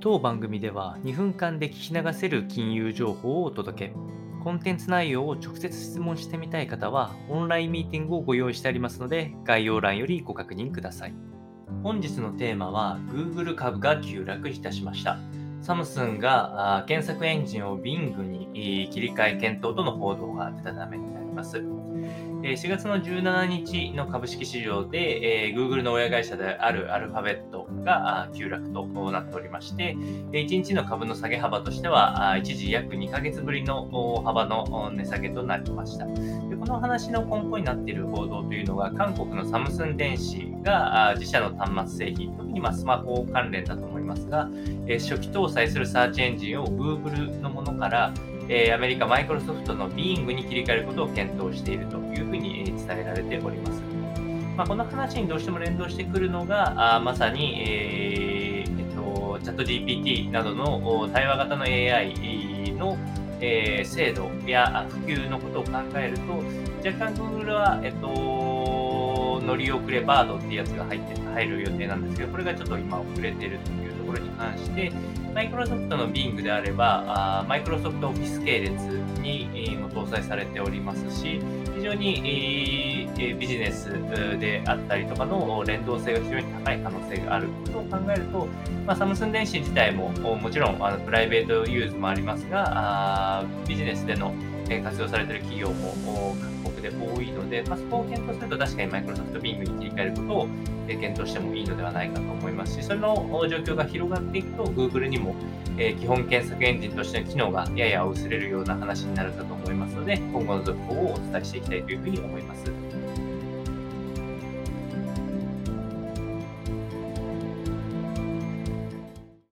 当番組では2分間で聞き流せる金融情報をお届け。コンテンツ内容を直接質問してみたい方は、オンラインミーティングをご用意してありますので、概要欄よりご確認ください。本日のテーマは、Google 株が急落いたしました。サムスンが検索エンジンを Bing に切り替え検討との報道が出たためになります。ます4月の17日の株式市場で、えー、Google の親会社であるアルファベットが急落となっておりまして、1日の株の下げ幅としては、一時約2ヶ月ぶりの大幅の値下げとなりました。でこの話の根本になっている報道というのが、韓国のサムスン電子が自社の端末製品、特にスマホ関連だと思いますが、初期搭載するサーチエンジンを Google のものからえアメリカ、マイクロソフトのビーイングに切り替えることを検討しているというふうに伝えられております。まあ、この話にどうしても連動してくるのが、あまさに、えー、えっと、チャット GPT などの対話型の AI の、えー、精度や普及のことを考えると、若干 Google は、えっと、乗り遅れバードっていうやつが入って入る予定なんですけど、これがちょっと今遅れてるというところに関して、マイクロソフトの Bing であれば、マイクロソフトオフィス系列にも搭載されておりますし、非常にビジネスであったりとかの連動性が非常に高い可能性があることを考えると、まあ、サムスン電子自体ももちろんあの private use もありますが、ビジネスでの活用されている企業もで多いので、まあ、そこを検討すると確かにマイクロソフト Bing に切り替えることを検討してもいいのではないかと思いますし、それの状況が広がっていくと Google にも、え基本検索エンジンとしての機能がやや薄れるような話になるかと思いますので、今後の続報をお伝えしていきたいというふうに思います。